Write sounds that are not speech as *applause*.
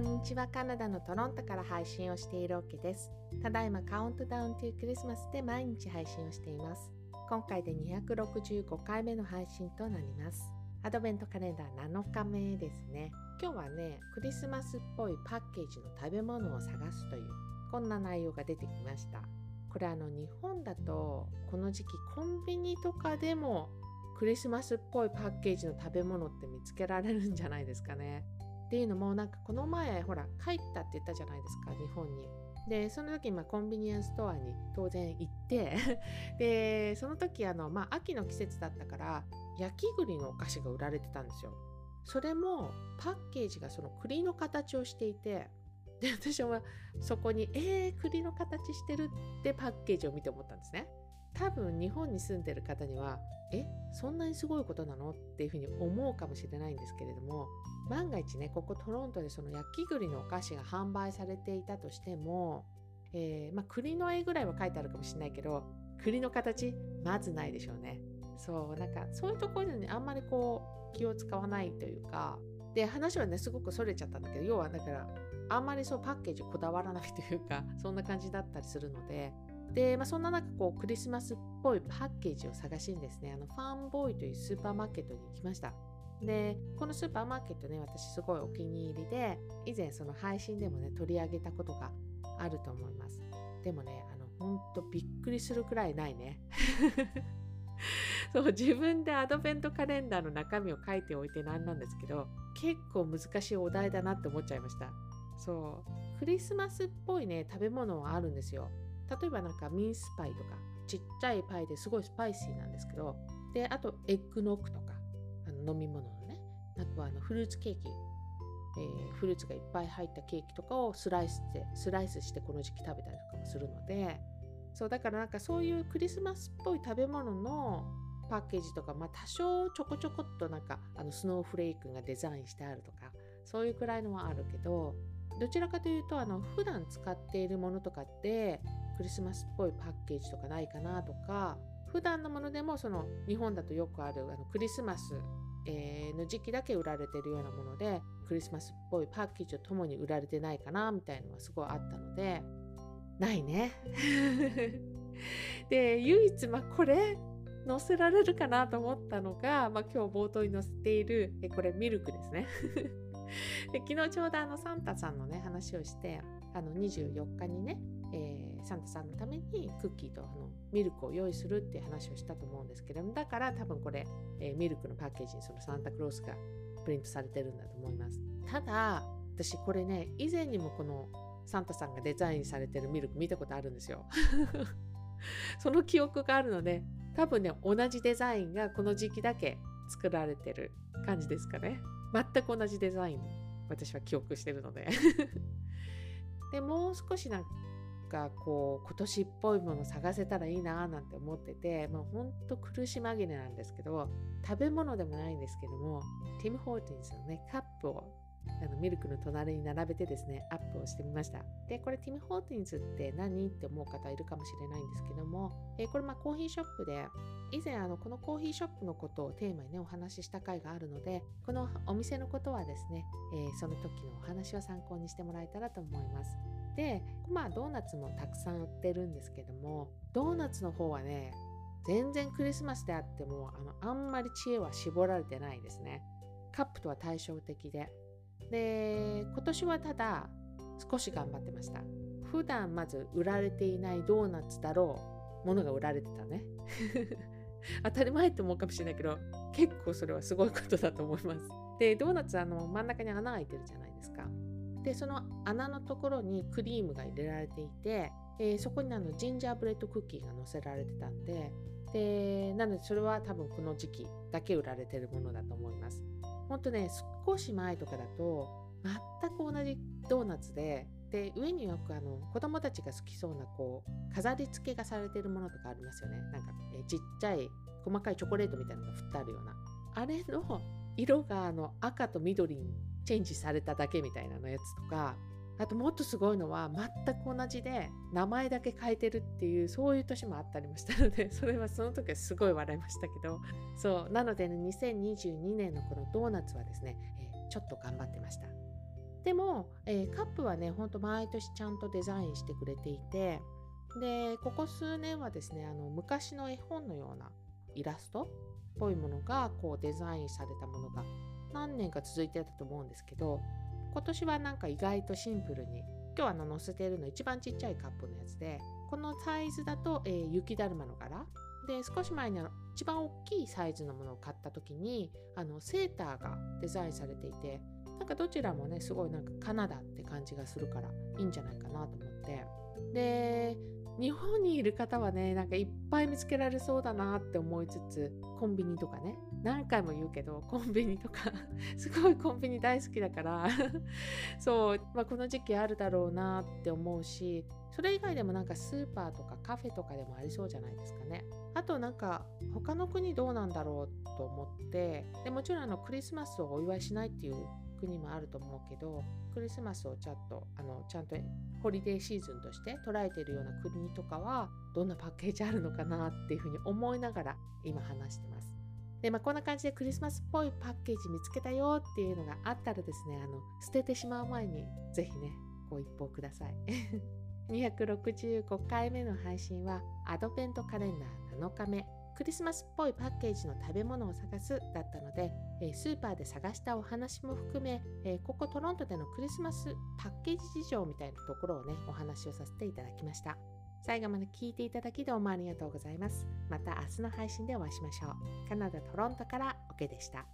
んにちは。カナダのトロントから配信をしているオケです。ただいまカウントダウンというクリスマスで毎日配信をしています。今回で265回目の配信となります。アドベントカレンダー7日目ですね。今日はねクリスマスっぽいパッケージの食べ物を探すというこんな内容が出てきました。これあの日本だとこの時期コンビニとかでもクリスマスっぽいパッケージの食べ物って見つけられるんじゃないですかね。っていうのもなんかこの前ほら帰ったって言ったじゃないですか日本に。でその時まあコンビニエンスストアに当然行って *laughs* でその時あの、まあ、秋の季節だったから焼き栗のお菓子が売られてたんですよ。それもパッケージがその栗の形をしていてで私はそこに「えー、栗の形してる」ってパッケージを見て思ったんですね。多分日本に住んでる方にはえそんなにすごいことなの？っていうふうに思うかもしれないんですけれども万が一ねここトロントでその焼き栗のお菓子が販売されていたとしても、えー、まあ、栗の絵ぐらいは書いてあるかもしれないけど栗の形まずないでしょうね。そうなんかそういうところにあんまりこう気を使わないというかで話はねすごくそれちゃったんだけど要はだからあんまりそうパッケージこだわらないというかそんな感じだったりするのでで、まあ、そんな中こうクリスマスっぽいパッケージを探しにですねあのファンボーイというスーパーマーケットに行きました。でこのスーパーマーケットね私すごいお気に入りで以前その配信でもね取り上げたことがあると思います。でもねあのほんとびっくりするくらいないね。*laughs* そう自分でアドベントカレンダーの中身を書いておいてなんなんですけど結構難しいお題だなって思っちゃいました。そうクリスマスっぽいね食べ物はあるんですよ。例えばなんかミンスパイとかちっちゃいパイですごいスパイシーなんですけどであとエッグノックとかあの飲み物のねあとはあのフルーツケーキ、えー、フルーツがいっぱい入ったケーキとかをスライスしてスライスしてこの時期食べたりとかもするのでそうだからなんかそういうクリスマスっぽい食べ物のパッケージとか、まあ、多少ちょこちょこっとなんかあのスノーフレークがデザインしてあるとかそういうくらいのはあるけどどちらかというとあの普段使っているものとかってクリスマスっぽいパッケージとかないかなとか普段のものでもその日本だとよくあるあのクリスマス、えー、の時期だけ売られてるようなものでクリスマスっぽいパッケージとともに売られてないかなみたいのがすごいあったのでないね。*laughs* で唯一まあこれ載せられるかなと思ったのが、まあ、今日冒頭に載せているえこれミルクですね *laughs* で昨日ちょうどあのサンタさんのね話をしてあの24日にねえー、サンタさんのためにクッキーとあのミルクを用意するって話をしたと思うんですけどもだから多分これ、えー、ミルクのパッケージにそのサンタクロースがプリントされてるんだと思います。ただ私これね以前にもこのサンタさんがデザインされてるミルク見たことあるんですよ。*laughs* その記憶があるので多分ね同じデザインがこの時期だけ作られてる感じですかね。全く同じデザイン私は記憶してるので。*laughs* でもう少しなんかこう今年っぽいもの探せたらいいななんて思ってて、まあ、ほんと苦し紛れなんですけど食べ物でもないんですけどもティム・ホーティンスのねカップをあのミルクの隣に並べてですねアップをしてみました。でこれティム・ホーティンズって何って思う方いるかもしれないんですけども、えこれまあコーヒーショップで以前あのこのコーヒーショップのことをテーマにねお話しした回があるのでこのお店のことはですね、えー、その時のお話を参考にしてもらえたらと思います。でまあドーナツもたくさん売ってるんですけどもドーナツの方はね全然クリスマスであってもあのあんまり知恵は絞られてないですね。カップとは対照的で。で今年はただ少し頑張ってました。普段まず売られていないドーナツだろうものが売られてたね。*laughs* 当たり前って思うかもしれないけど結構それはすごいことだと思います。でドーナツあの真ん中に穴が開いてるじゃないですか。でその穴のところにクリームが入れられていて、えー、そこにあのジンジャーブレッドクッキーが乗せられてたんででなのでそれは多分この時期だけ売られてるものだと思います。ほんとね少し前とかだと全く同じドーナツでで上によくあの子供たちが好きそうなこう飾り付けがされてるものとかありますよね。なんか、えちっちゃい細かいチョコレートみたいなのが振ってあるような。あれの色があの赤と緑にチェンジされただけみたいなのやつとかあともっとすごいのは全く同じで名前だけ変えてるっていうそういう年もあったりもしたので *laughs* それはその時はすごい笑いましたけどそうなのでね2022年のこのドーナツはですね、えー、ちょっと頑張ってました。でも、えー、カップはねほんと毎年ちゃんとデザインしてくれていてでここ数年はですねあの昔の絵本のようなイラストっぽいものがこうデザインされたものが何年か続いてたと思うんですけど今年はなんか意外とシンプルに今日あの載せてるの一番ちっちゃいカップのやつでこのサイズだと、えー、雪だるまの柄。で少し前にあの一番大きいサイズのものを買った時にあのセーターがデザインされていてなんかどちらもねすごいなんかカナダって感じがするからいいんじゃないかなと思って。で日本にいる方はねなんかいっぱい見つけられそうだなって思いつつコンビニとかね何回も言うけど *laughs* コンビニとか *laughs* すごいコンビニ大好きだから *laughs* そう、まあ、この時期あるだろうなって思うしそれ以外でもなんかスーパーとかカフェとかでもありそうじゃないですかねあとなんか他の国どうなんだろうと思ってでもちろんあのクリスマスをお祝いしないっていう国もあると思うけどクリスマスをちゃんとあのちゃんとホリデーシーズンとして捉えているような国とかはどんなパッケージあるのかなっていうふうに思いながら今話してます。で、まあ、こんな感じでクリスマスっぽいパッケージ見つけたよっていうのがあったらですね、あの捨ててしまう前にぜひね、ご一報ください。265回目の配信はアドベントカレンダー7日目クリスマスっぽいパッケージの食べ物を探すだったので、えスーパーで探したお話も含め、えここトロントでのクリスマスパッケージ事情みたいなところをね、お話をさせていただきました。最後まで聞いていただきどうもありがとうございます。また明日の配信でお会いしましょう。カナダ・トロントからオケでした。